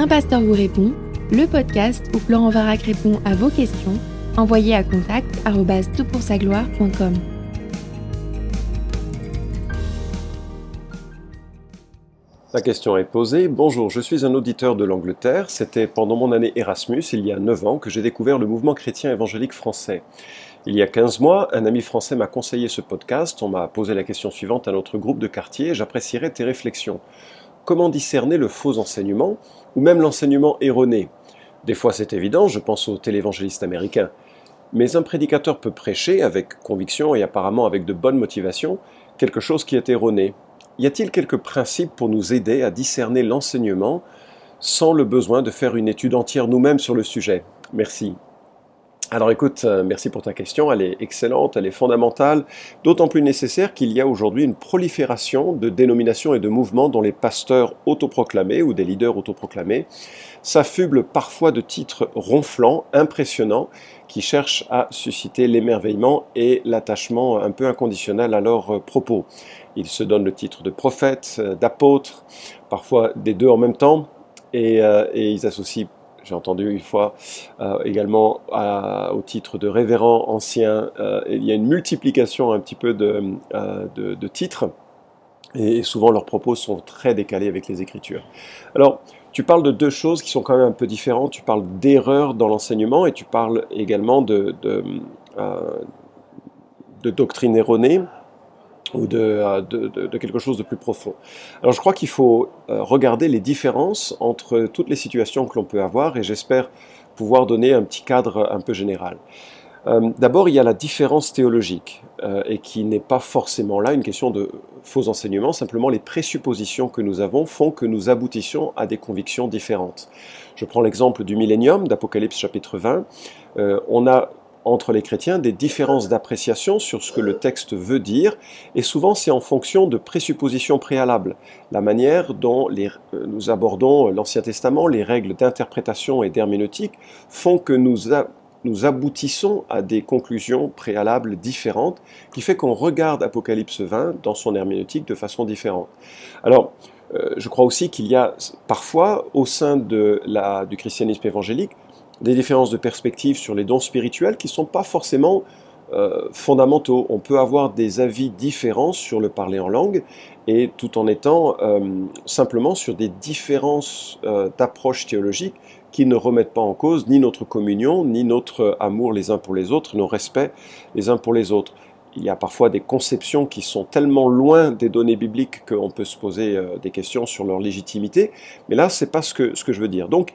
Un pasteur vous répond, le podcast où Florent Varac répond à vos questions, envoyez à contact gloire.com La question est posée. Bonjour, je suis un auditeur de l'Angleterre. C'était pendant mon année Erasmus, il y a 9 ans, que j'ai découvert le mouvement chrétien évangélique français. Il y a 15 mois, un ami français m'a conseillé ce podcast. On m'a posé la question suivante à notre groupe de quartier. J'apprécierais tes réflexions. Comment discerner le faux enseignement ou même l'enseignement erroné. Des fois c'est évident, je pense aux télévangélistes américains. Mais un prédicateur peut prêcher avec conviction et apparemment avec de bonnes motivations quelque chose qui est erroné. Y a-t-il quelques principes pour nous aider à discerner l'enseignement sans le besoin de faire une étude entière nous-mêmes sur le sujet? Merci. Alors écoute, euh, merci pour ta question, elle est excellente, elle est fondamentale, d'autant plus nécessaire qu'il y a aujourd'hui une prolifération de dénominations et de mouvements dont les pasteurs autoproclamés ou des leaders autoproclamés s'affublent parfois de titres ronflants, impressionnants, qui cherchent à susciter l'émerveillement et l'attachement un peu inconditionnel à leurs euh, propos. Ils se donnent le titre de prophète, euh, d'apôtre, parfois des deux en même temps, et, et ils associent j'ai entendu une fois euh, également au titre de révérend ancien, euh, il y a une multiplication un petit peu de, euh, de, titres et souvent leurs propos sont très décalés avec les Écritures. Alors, tu parles de deux choses qui sont quand même un peu différentes. Tu parles d'erreurs dans l'enseignement et tu parles également de, de, de doctrine erronée ou euh, de, quelque chose de plus profond. Alors je crois qu'il faut euh, regarder les différences entre toutes les situations que l'on peut avoir et j'espère pouvoir donner un petit cadre un peu général. Euh, d'abord, il y a la différence théologique, et qui n'est pas forcément là une question de faux enseignements, simplement les présuppositions que nous avons font que nous aboutissions à des convictions différentes. Je prends l'exemple du millénium d'Apocalypse chapitre 20. on a entre les chrétiens des différences d'appréciation sur ce que le texte veut dire, et souvent c'est en fonction de présuppositions préalables. La manière dont euh, nous abordons l'Ancien Testament, les règles d'interprétation et d'herméneutique font que nous, nous aboutissons à des conclusions préalables différentes, qui fait qu'on regarde Apocalypse 20 dans son herméneutique de façon différente. Alors, euh, je crois aussi qu'il y a parfois, au sein du christianisme évangélique, des différences de perspective sur les dons spirituels qui ne sont pas forcément euh, fondamentaux. On peut avoir des avis différents sur le parler en langue et tout en étant euh, simplement sur des différences euh, d'approche théologique qui ne remettent pas en cause ni notre communion, ni notre amour les uns pour les autres, nos respects les uns pour les autres. Il y a parfois des conceptions qui sont tellement loin des données bibliques qu'on peut se poser des questions sur leur légitimité, mais là, c'est pas ce que, ce que je veux dire. Donc,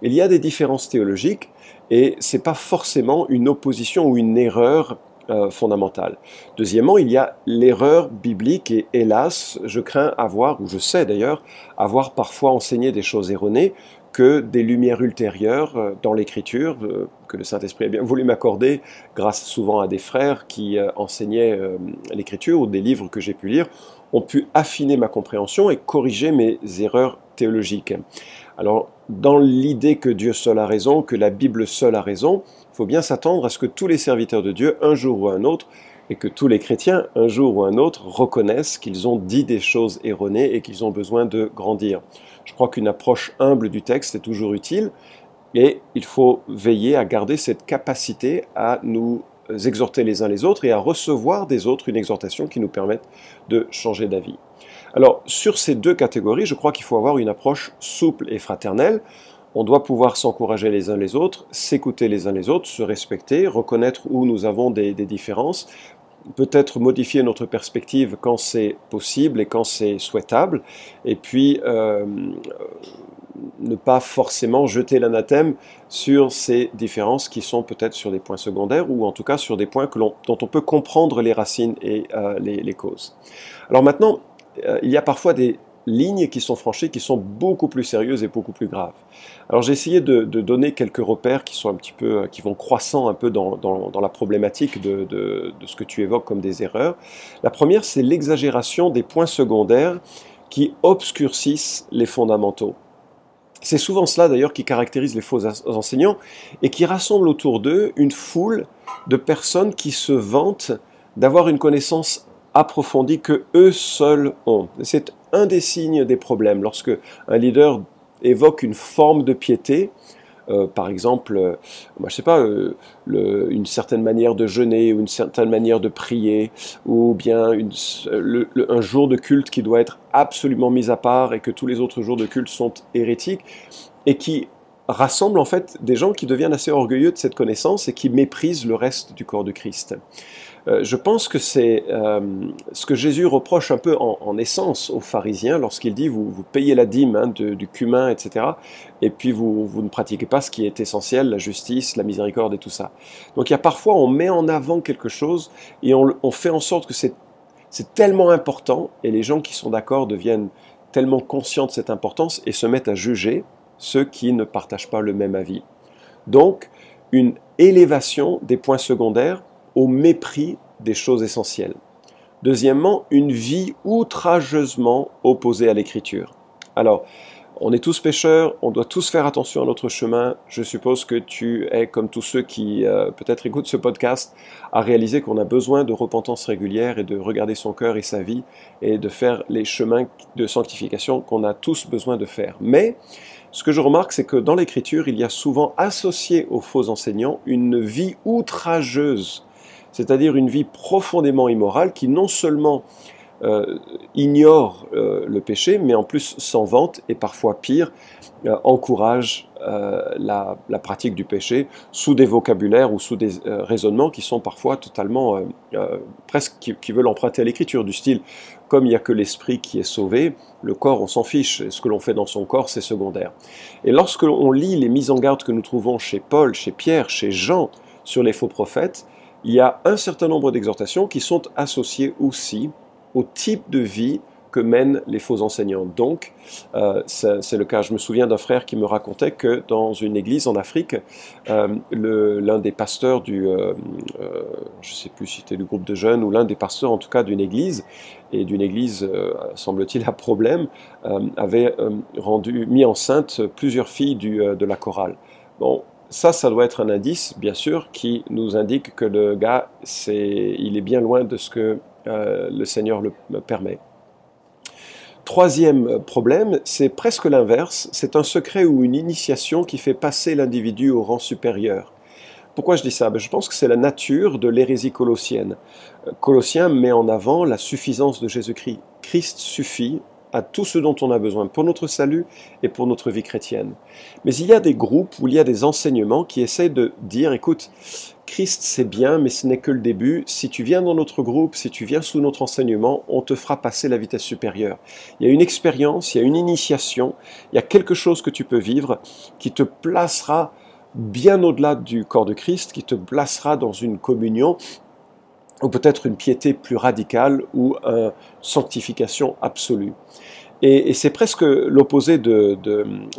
il y a des différences théologiques et ce n'est pas forcément une opposition ou une erreur euh, fondamentale. Deuxièmement, il y a l'erreur biblique et hélas, je crains avoir, ou je sais d'ailleurs, avoir parfois enseigné des choses erronées que des lumières ultérieures euh, dans l'écriture, euh, que le Saint-Esprit a bien voulu m'accorder grâce souvent à des frères qui enseignaient l'écriture ou des livres que j'ai pu lire, ont pu affiner ma compréhension et corriger mes erreurs théologiques. Alors, dans l'idée que Dieu seul a raison, que la Bible seule a raison, il faut bien s'attendre à ce que tous les serviteurs de Dieu, un jour ou un autre, et que tous les chrétiens, un jour ou un autre, reconnaissent qu'ils ont dit des choses erronées et qu'ils ont besoin de grandir. Je crois qu'une approche humble du texte est toujours utile, et il faut veiller à garder cette capacité à nous exhorter les uns les autres et à recevoir des autres une exhortation qui nous permette de changer d'avis. Alors, sur ces deux catégories, je crois qu'il faut avoir une approche souple et fraternelle. On doit pouvoir s'encourager les uns les autres, s'écouter les uns les autres, se respecter, reconnaître où nous avons des, différences, peut-être modifier notre perspective quand c'est possible et quand c'est souhaitable, et puis euh, ne pas forcément jeter l'anathème sur ces différences qui sont peut-être sur des points secondaires ou en tout cas sur des points dont on peut comprendre les racines et euh, les, causes. Alors maintenant, euh, il y a parfois des lignes qui sont franchies qui sont beaucoup plus sérieuses et beaucoup plus graves. Alors j'ai essayé de, donner quelques repères qui sont un petit peu, qui vont croissant un peu dans, la problématique de, de, ce que tu évoques comme des erreurs. La première, c'est l'exagération des points secondaires qui obscurcissent les fondamentaux. C'est souvent cela d'ailleurs qui caractérise les faux enseignants et qui rassemble autour d'eux une foule de personnes qui se vantent d'avoir une connaissance approfondie que eux seuls ont. C'est un des signes des problèmes. Lorsque un leader évoque une forme de piété, euh, par exemple, euh, moi, je sais pas, euh, une certaine manière de jeûner ou une certaine manière de prier, ou bien un jour de culte qui doit être absolument mis à part et que tous les autres jours de culte sont hérétiques, et qui rassemble en fait des gens qui deviennent assez orgueilleux de cette connaissance et qui méprisent le reste du corps de Christ. Euh, je pense que c'est euh, ce que Jésus reproche un peu en, essence aux pharisiens lorsqu'il dit vous, payez la dîme hein, du cumin, etc. Et puis vous, ne pratiquez pas ce qui est essentiel, la justice, la miséricorde et tout ça. Donc il y a parfois on met en avant quelque chose et on fait en sorte que c'est tellement important et les gens qui sont d'accord deviennent tellement conscients de cette importance et se mettent à juger ceux qui ne partagent pas le même avis. Donc, une élévation des points secondaires au mépris des choses essentielles. Deuxièmement, une vie outrageusement opposée à l'écriture. Alors, on est tous pécheurs, on doit tous faire attention à notre chemin. Je suppose que tu es, comme tous ceux qui euh, peut-être écoutent ce podcast, à réaliser qu'on a besoin de repentance régulière et de regarder son cœur et sa vie et de faire les chemins de sanctification qu'on a tous besoin de faire. Mais ce que je remarque, c'est que dans l'écriture, il y a souvent associé aux faux enseignants une vie outrageuse, c'est-à-dire une vie profondément immorale qui non seulement euh, ignore euh, le péché, mais en plus s'en vante et parfois pire, euh, encourage la, pratique du péché sous des vocabulaires ou sous des raisonnements qui sont parfois totalement, presque qui, veulent emprunter à l'écriture, du style comme il n'y a que l'esprit qui est sauvé, le corps on s'en fiche, ce que l'on fait dans son corps c'est secondaire. Et lorsque l'on lit les mises en garde que nous trouvons chez Paul, chez Pierre, chez Jean sur les faux prophètes, il y a un certain nombre d'exhortations qui sont associées aussi au type de vie que mènent les faux enseignants. Donc, euh, c'est le cas. Je me souviens d'un frère qui me racontait que dans une église en Afrique, euh, l'un des pasteurs du, euh, je ne sais plus si c'était du groupe de jeunes ou l'un des pasteurs en tout cas d'une église et d'une église, semble-t-il, à problème, avait rendu mis enceinte plusieurs filles du, de la chorale. Bon, ça, ça doit être un indice, bien sûr, qui nous indique que le gars, c'est, il est bien loin de ce que euh, le Seigneur le permet. Troisième problème, c'est presque l'inverse, c'est un secret ou une initiation qui fait passer l'individu au rang supérieur. Pourquoi je dis ça? Ben, Je pense que c'est la nature de l'hérésie colossienne. Euh, Colossien met en avant la suffisance de Jésus-Christ. Christ suffit à tout ce dont on a besoin pour notre salut et pour notre vie chrétienne. Mais il y a des groupes où il y a des enseignements qui essaient de dire, écoute, Christ c'est bien, mais ce n'est que le début. Si tu viens dans notre groupe, si tu viens sous notre enseignement, on te fera passer la vitesse supérieure. Il y a une expérience, il y a une initiation, il y a quelque chose que tu peux vivre qui te placera bien au-delà du corps de Christ, qui te placera dans une communion ou peut-être une piété plus radicale ou une sanctification absolue. Et, c'est presque l'opposé de,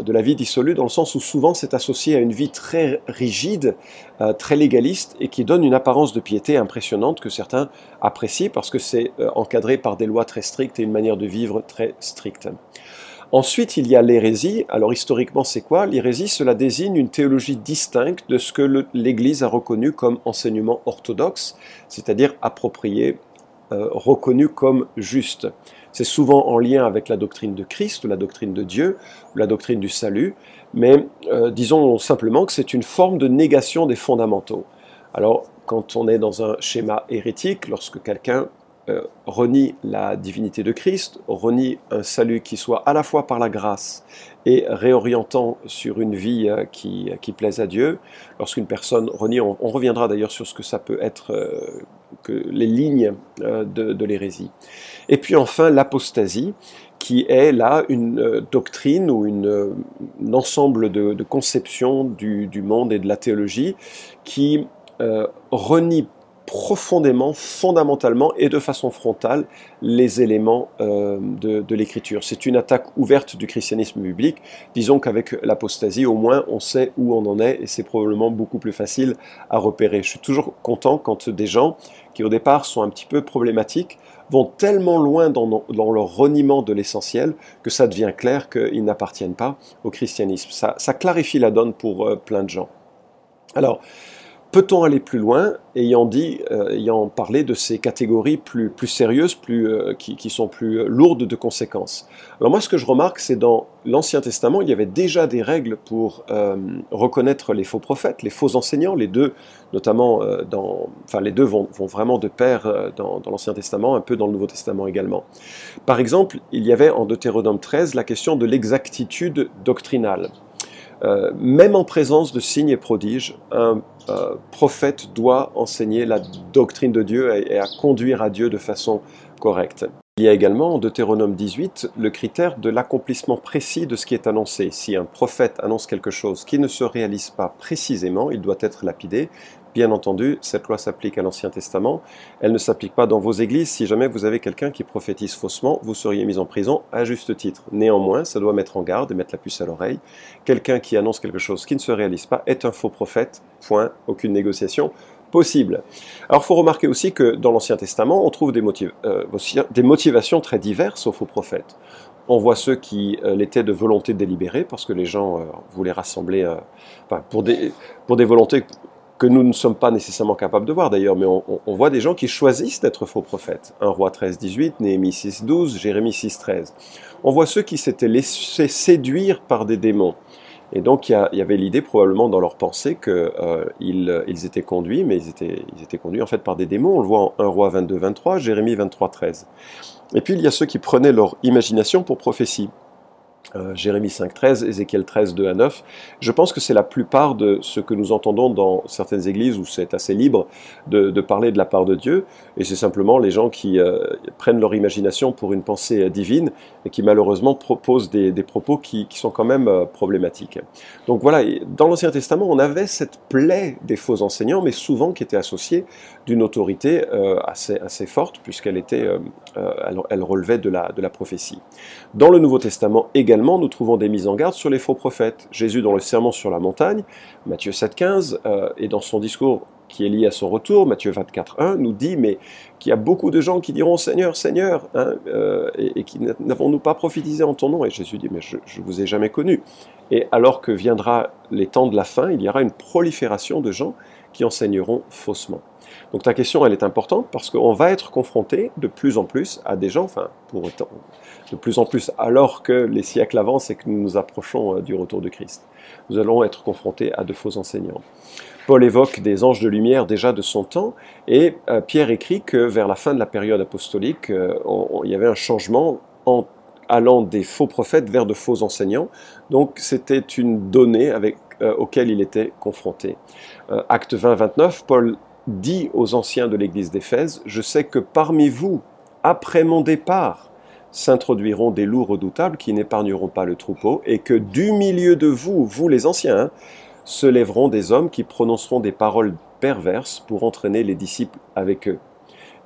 la vie dissolue, dans le sens où souvent c'est associé à une vie très rigide, euh, très légaliste, et qui donne une apparence de piété impressionnante que certains apprécient parce que c'est euh, encadré par des lois très strictes et une manière de vivre très stricte. Ensuite, il y a l'hérésie. Alors historiquement, c'est quoi? L'hérésie, cela désigne une théologie distincte de ce que l'Église a reconnu comme enseignement orthodoxe, c'est-à-dire approprié, euh, reconnu comme juste. C'est souvent en lien avec la doctrine de Christ, la doctrine de Dieu, la doctrine du salut, mais euh, disons simplement que c'est une forme de négation des fondamentaux. Alors, quand on est dans un schéma hérétique, lorsque quelqu'un euh, renie la divinité de Christ, renie un salut qui soit à la fois par la grâce et réorientant sur une vie euh, qui, qui plaise à Dieu. Lorsqu'une personne renie, on, reviendra d'ailleurs sur ce que ça peut être, euh, que les lignes de, l'hérésie. Et puis enfin l'apostasie, qui est là une doctrine ou une, un ensemble de, conceptions du, monde et de la théologie qui renie profondément, fondamentalement et de façon frontale les éléments euh, de, l'écriture. C'est une attaque ouverte du christianisme biblique. Disons qu'avec l'apostasie, au moins, on sait où on en est et c'est probablement beaucoup plus facile à repérer. Je suis toujours content quand des gens qui au départ sont un petit peu problématiques vont tellement loin dans, leur reniement de l'essentiel que ça devient clair qu'ils n'appartiennent pas au christianisme. Ça, clarifie la donne pour euh, plein de gens. Alors, Peut-on aller plus loin, ayant, dit, euh, ayant parlé de ces catégories plus, plus sérieuses, plus, euh, qui, sont plus lourdes de conséquences? Alors moi, ce que je remarque, c'est dans l'Ancien Testament, il y avait déjà des règles pour euh, reconnaître les faux prophètes, les faux enseignants. Les deux, notamment, dans, enfin les deux vont, vont vraiment de pair dans, dans l'Ancien Testament, un peu dans le Nouveau Testament également. Par exemple, il y avait en Deutéronome 13 la question de l'exactitude doctrinale. Euh, même en présence de signes et prodiges, un euh, prophète doit enseigner la doctrine de Dieu et, à conduire à Dieu de façon correcte. Il y a également en Deutéronome 18 le critère de l'accomplissement précis de ce qui est annoncé. Si un prophète annonce quelque chose qui ne se réalise pas précisément, il doit être lapidé, Bien entendu, cette loi s'applique à l'Ancien Testament. Elle ne s'applique pas dans vos églises. Si jamais vous avez quelqu'un qui prophétise faussement, vous seriez mis en prison à juste titre. Néanmoins, ça doit mettre en garde et mettre la puce à l'oreille. Quelqu'un qui annonce quelque chose qui ne se réalise pas est un faux prophète. Point. Aucune négociation possible. Alors, il faut remarquer aussi que dans l'Ancien Testament, on trouve des, euh, motivations très diverses aux faux prophètes. On voit ceux qui euh, l'étaient de volonté délibérée, parce que les gens euh, voulaient rassembler, pour, des, pour des volontés que nous ne sommes pas nécessairement capables de voir d'ailleurs, mais on, voit des gens qui choisissent d'être faux prophètes. Un roi 13, 18, Néhémie 6, 12, Jérémie 6, 13. On voit ceux qui s'étaient laissés séduire par des démons. Et donc il y, avait l'idée probablement dans leur pensée qu'ils euh, ils étaient conduits, mais ils étaient, ils étaient conduits en fait par des démons. On le voit en 1 roi 22, 23, Jérémie 23, 13. Et puis il y a ceux qui prenaient leur imagination pour prophétie. Euh, Jérémie 5.13, Ézéchiel 13, 2 à 9. Je pense que c'est la plupart de ce que nous entendons dans certaines églises où c'est assez libre de, parler de la part de Dieu, et c'est simplement les gens qui euh, prennent leur imagination pour une pensée euh, divine et qui malheureusement proposent des, propos qui, sont quand même problématiques. Donc voilà, dans l'Ancien Testament, on avait cette plaie des faux enseignants, mais souvent qui était associée d'une autorité assez, forte, puisqu'elle elle, relevait de la, de la prophétie. Dans le Nouveau Testament également, nous trouvons des mises en garde sur les faux prophètes. Jésus, dans le Sermon sur la montagne, Matthieu 7,15, euh, et dans son discours qui est lié à son retour, Matthieu 24,1, nous dit mais qu'il y a beaucoup de gens qui diront Seigneur, Seigneur, hein, euh, et, qui n'avons-nous pas prophétisé en ton nom? Et Jésus dit mais je ne vous ai jamais connu. Et alors que viendra les temps de la fin, il y aura une prolifération de gens qui enseigneront faussement. Donc ta question, elle est importante parce qu'on va être confronté de plus en plus à des gens, enfin, pour autant, de plus en plus, alors que les siècles avancent et que nous nous approchons euh, du retour de Christ. Nous allons être confrontés à de faux enseignants. Paul évoque des anges de lumière déjà de son temps, et euh, Pierre écrit que vers la fin de la période apostolique, euh, il y avait un changement en allant des faux prophètes vers de faux enseignants. Donc c'était une donnée avec, auquel il était confronté. acte 20-29, Paul dit aux anciens de l'église d'Éphèse, Je sais que parmi vous, après mon départ, s'introduiront des loups redoutables qui n'épargneront pas le troupeau, et que du milieu de vous, vous les anciens, se lèveront des hommes qui prononceront des paroles perverses pour entraîner les disciples avec eux.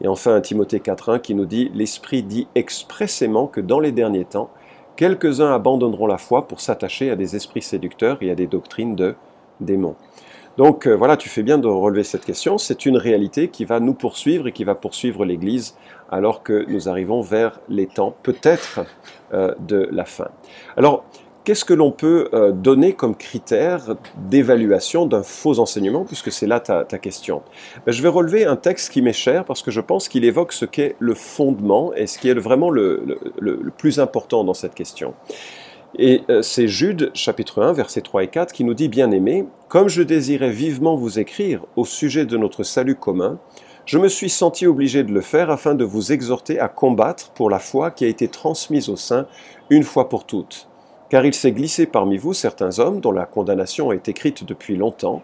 Et enfin, Timothée 4.1 qui nous dit, L'Esprit dit expressément que dans les derniers temps, quelques-uns abandonneront la foi pour s'attacher à des esprits séducteurs et à des doctrines de démons. Donc euh, voilà, tu fais bien de relever cette question. C'est une réalité qui va nous poursuivre et qui va poursuivre l'Église alors que nous arrivons vers les temps peut-être euh, de la fin. Alors, qu'est-ce que l'on peut euh, donner comme critère d'évaluation d'un faux enseignement, puisque c'est là ta, question? Ben, Je vais relever un texte qui m'est cher parce que je pense qu'il évoque ce qu'est le fondement et ce qui est vraiment le plus important dans cette question. Et euh, c'est Jude, chapitre 1, versets 3 et 4, qui nous dit, Bien-aimés, comme je désirais vivement vous écrire au sujet de notre salut commun, je me suis senti obligé de le faire afin de vous exhorter à combattre pour la foi qui a été transmise au sein une fois pour toutes. Car il s'est glissé parmi vous certains hommes dont la condamnation est écrite depuis longtemps,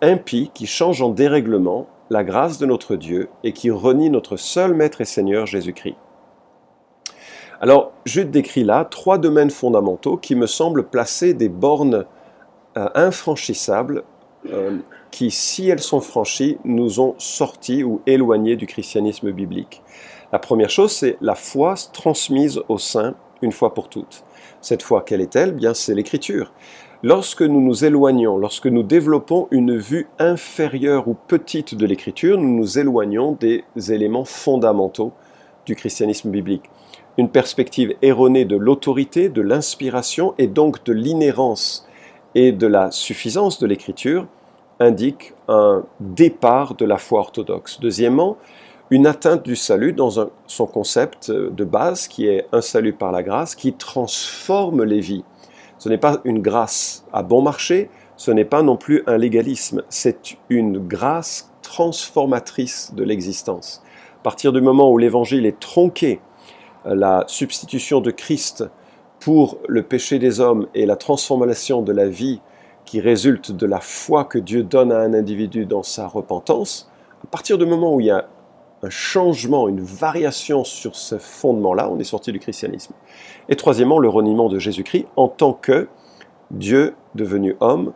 impies qui changent en dérèglement la grâce de notre Dieu et qui renient notre seul Maître et Seigneur Jésus-Christ. Alors, je décris là trois domaines fondamentaux qui me semblent placer des bornes euh, infranchissables euh, qui, si elles sont franchies, nous ont sortis ou éloignés du christianisme biblique. La première chose, c'est la foi transmise au sein une fois pour toutes. Cette foi, quelle est-elle? Bien, c'est l'écriture. Lorsque nous nous éloignons, lorsque nous développons une vue inférieure ou petite de l'écriture, nous nous éloignons des éléments fondamentaux du christianisme biblique une perspective erronée de l'autorité, de l'inspiration et donc de l'inhérence et de la suffisance de l'écriture indique un départ de la foi orthodoxe. Deuxièmement, une atteinte du salut dans son concept de base qui est un salut par la grâce qui transforme les vies. Ce n'est pas une grâce à bon marché, ce n'est pas non plus un légalisme, c'est une grâce transformatrice de l'existence. À partir du moment où l'évangile est tronqué, la substitution de Christ pour le péché des hommes et la transformation de la vie qui résulte de la foi que Dieu donne à un individu dans sa repentance, à partir du moment où il y a un changement, une variation sur ce fondement-là, on est sorti du christianisme. Et troisièmement, le reniement de Jésus-Christ en tant que Dieu devenu homme,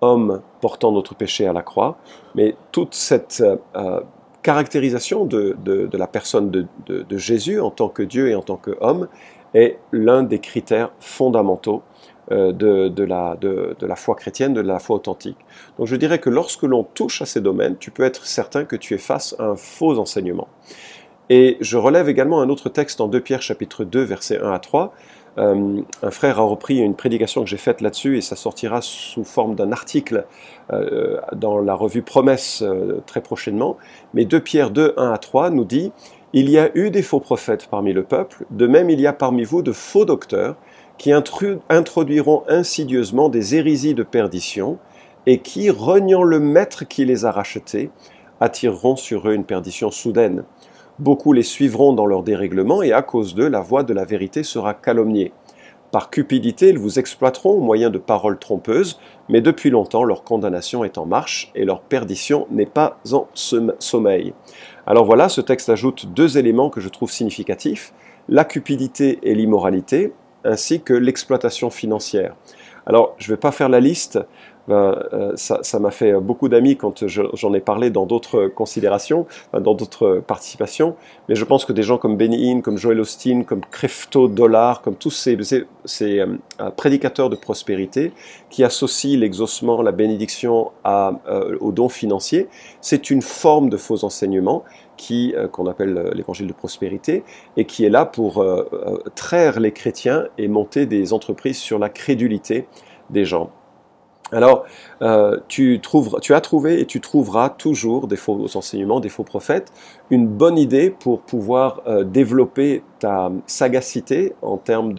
homme portant notre péché à la croix, mais toute cette euh, caractérisation de, la personne de, de, Jésus en tant que Dieu et en tant qu'homme est l'un des critères fondamentaux euh, de, la, de, la, foi chrétienne, de la foi authentique. Donc je dirais que lorsque l'on touche à ces domaines, tu peux être certain que tu es face à un faux enseignement. Et je relève également un autre texte en 2 Pierre chapitre 2 versets 1 à 3. Euh, un frère a repris une prédication que j'ai faite là-dessus et ça sortira sous forme d'un article euh, dans la revue Promesse très prochainement. Mais 2 Pierre 2, 1 à 3 nous dit Il y a eu des faux prophètes parmi le peuple, de même il y a parmi vous de faux docteurs qui introduiront insidieusement des hérésies de perdition, et qui, reniant le maître qui les a rachetés, attireront sur eux une perdition soudaine. Beaucoup les suivront dans leur dérèglement, et à cause d'eux, la voix de la vérité sera calomniée. Par cupidité, ils vous exploiteront au moyen de paroles trompeuses, mais depuis longtemps leur condamnation est en marche, et leur perdition n'est pas en sommeil. Alors voilà, ce texte ajoute deux éléments que je trouve significatifs, la cupidité et l'immoralité, ainsi que l'exploitation financière. Alors, je ne vais pas faire la liste, ben, euh, ça m'a fait beaucoup d'amis quand j'en ai parlé dans d'autres considérations, dans d'autres participations, mais je pense que des gens comme Benny Hinn, comme Joel Austin, comme Crefto Dollar, comme tous ces, ces, euh, prédicateurs de prospérité qui associent l'exaucement, la bénédiction à, euh, aux dons financiers, c'est une forme de faux enseignement qui qu'on appelle l'évangile de prospérité et qui est là pour traire les chrétiens et monter des entreprises sur la crédulité des gens. Alors, euh, tu, as trouvé et tu trouveras toujours des faux enseignements, des faux prophètes. Une bonne idée pour pouvoir euh, développer ta sagacité en termes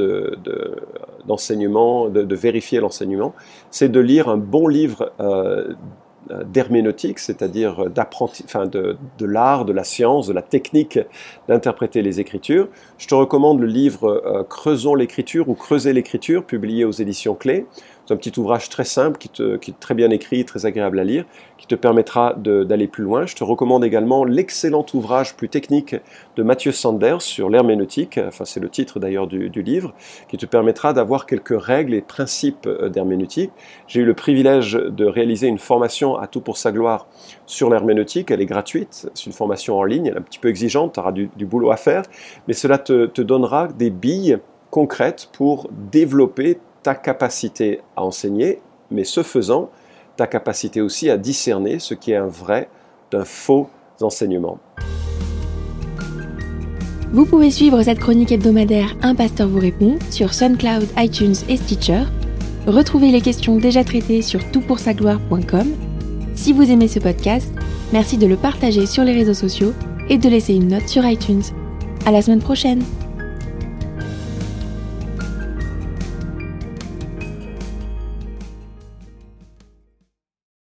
d'enseignement, de, vérifier l'enseignement, c'est de lire un bon livre euh, d'herméneutique, c'est-à-dire de, de l'art, de la science, de la technique d'interpréter les Écritures. Je te recommande le livre Creusons l'Écriture ou Creuser l'Écriture, publié aux éditions Clés. C'est un petit ouvrage très simple, qui, est très bien écrit, très agréable à lire, qui te permettra d'aller plus loin. Je te recommande également l'excellent ouvrage plus technique de Mathieu Sanders sur l'herméneutique, enfin c'est le titre d'ailleurs du, livre, qui te permettra d'avoir quelques règles et principes euh, d'herméneutique. J'ai eu le privilège de réaliser une formation à tout pour sa gloire sur l'herméneutique, elle est gratuite, c'est une formation en ligne, elle est un petit peu exigeante, tu auras du, boulot à faire, mais cela te donnera des billes concrètes pour développer ta capacité à enseigner, mais ce faisant, ta capacité aussi à discerner ce qui est un vrai d'un faux enseignement. Vous pouvez suivre cette chronique hebdomadaire Un pasteur vous répond sur SoundCloud, iTunes et Stitcher. Retrouvez les questions déjà traitées sur toutpoursagloire.com. Si vous aimez ce podcast, merci de le partager sur les réseaux sociaux et de laisser une note sur iTunes. À la semaine prochaine!